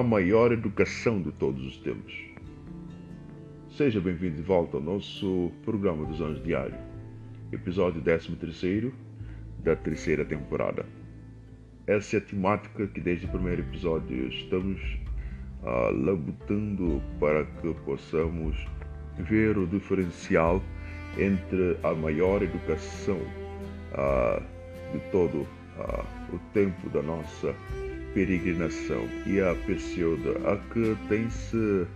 a maior educação de todos os tempos. Seja bem-vindo de volta ao nosso programa dos Anos Diário, episódio 13 da terceira temporada. Essa é a temática que desde o primeiro episódio estamos uh, labutando para que possamos ver o diferencial entre a maior educação uh, de todo uh, o tempo da nossa peregrinação e a pseudo a que tem se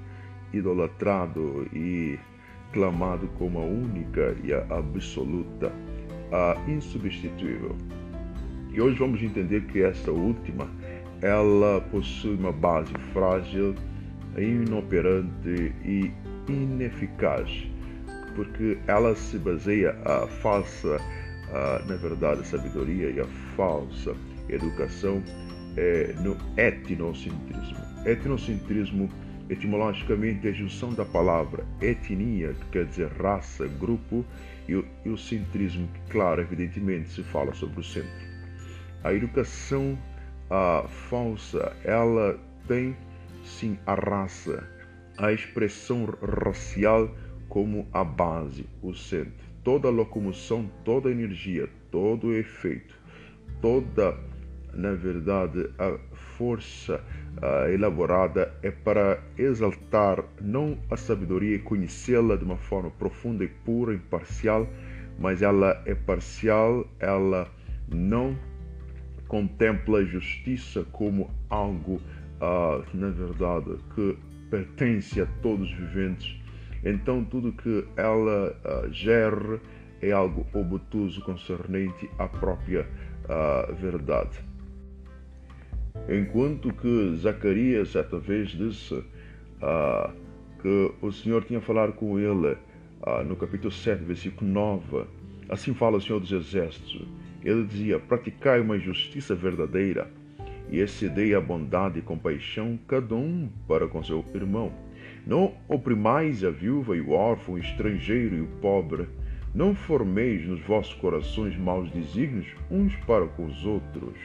idolatrado e clamado como a única e a absoluta, a insubstituível. E hoje vamos entender que esta última, ela possui uma base frágil, inoperante e ineficaz, porque ela se baseia a falsa, a, na verdade, sabedoria e a falsa educação é, no etnocentrismo. Etnocentrismo, etimologicamente, é a junção da palavra etnia, que quer dizer raça, grupo, e o, e o centrismo, que, claro, evidentemente, se fala sobre o centro. A educação a falsa, ela tem sim a raça, a expressão racial como a base, o centro. Toda locomoção, toda energia, todo efeito, toda na verdade, a força uh, elaborada é para exaltar não a sabedoria e conhecê-la de uma forma profunda e pura, imparcial, mas ela é parcial, ela não contempla a justiça como algo, uh, na verdade, que pertence a todos os viventes. Então, tudo que ela uh, gera é algo obtuso concernente à própria verdade. Enquanto que Zacarias certa vez disse ah, que o Senhor tinha falado com ele ah, no capítulo 7, versículo 9. Assim fala o Senhor dos Exércitos. Ele dizia: Praticai uma justiça verdadeira e excedei a bondade e compaixão, cada um para com seu irmão. Não oprimais a viúva e o órfão, o estrangeiro e o pobre. Não formeis nos vossos corações maus desígnios uns para com os outros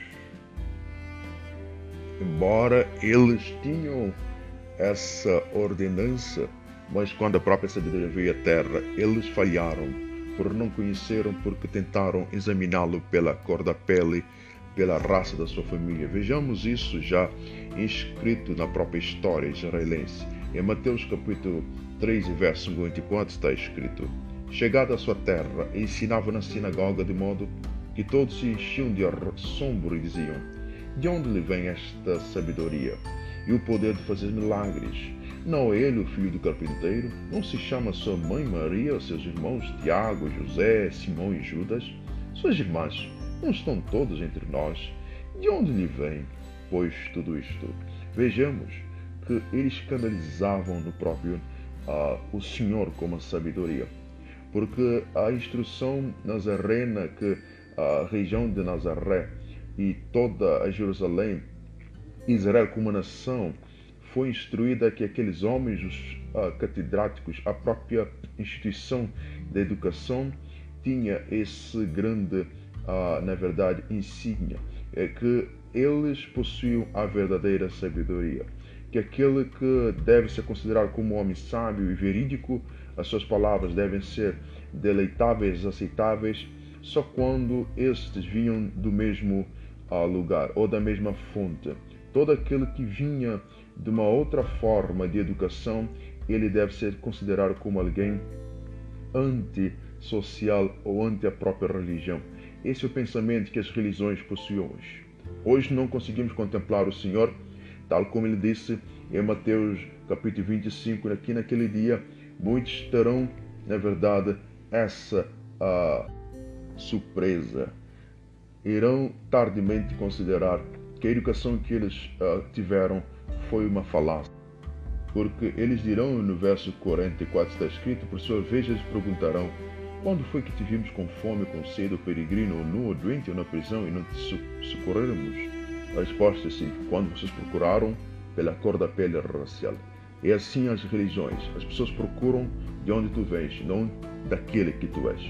embora eles tinham essa ordenança, mas quando a própria sabedoria veio à terra, eles falharam, por não conheceram, porque tentaram examiná-lo pela cor da pele, pela raça da sua família. Vejamos isso já inscrito na própria história israelense. Em Mateus capítulo 3, verso 54 está escrito: Chegado à sua terra, ensinava na sinagoga de modo que todos se enchiam de assombro e diziam: de onde lhe vem esta sabedoria e o poder de fazer milagres? Não é ele o filho do carpinteiro? Não se chama sua mãe Maria, seus irmãos Tiago, José, Simão e Judas? Suas irmãs não estão todas entre nós? De onde lhe vem, pois, tudo isto? Vejamos que eles escandalizavam no próprio uh, o Senhor como a sabedoria, porque a instrução nazarena que a região de Nazaré e toda a Jerusalém, Israel como nação, foi instruída que aqueles homens, os uh, catedráticos, a própria instituição da educação, tinha esse grande, uh, na verdade, insígnia, é que eles possuíam a verdadeira sabedoria, que aquele que deve ser considerado como homem sábio e verídico, as suas palavras devem ser deleitáveis, aceitáveis, só quando estes vinham do mesmo ao lugar ou da mesma fonte. Todo aquele que vinha de uma outra forma de educação, ele deve ser considerado como alguém antissocial ou anti a própria religião. Esse é o pensamento que as religiões possuem hoje. Hoje não conseguimos contemplar o Senhor, tal como ele disse em Mateus capítulo 25, aqui naquele dia, muitos terão, na verdade, essa uh, surpresa, irão tardiamente considerar que a educação que eles uh, tiveram foi uma falácia. Porque eles dirão no verso 44 está escrito, por sua vez eles perguntarão, quando foi que te vimos com fome, com sede, ou peregrino, ou nu, ou doente, ou na prisão, e não te socorrermos? A resposta é sim, quando vocês procuraram pela cor da pele racial. É assim as religiões, as pessoas procuram de onde tu vens, não daquele que tu és.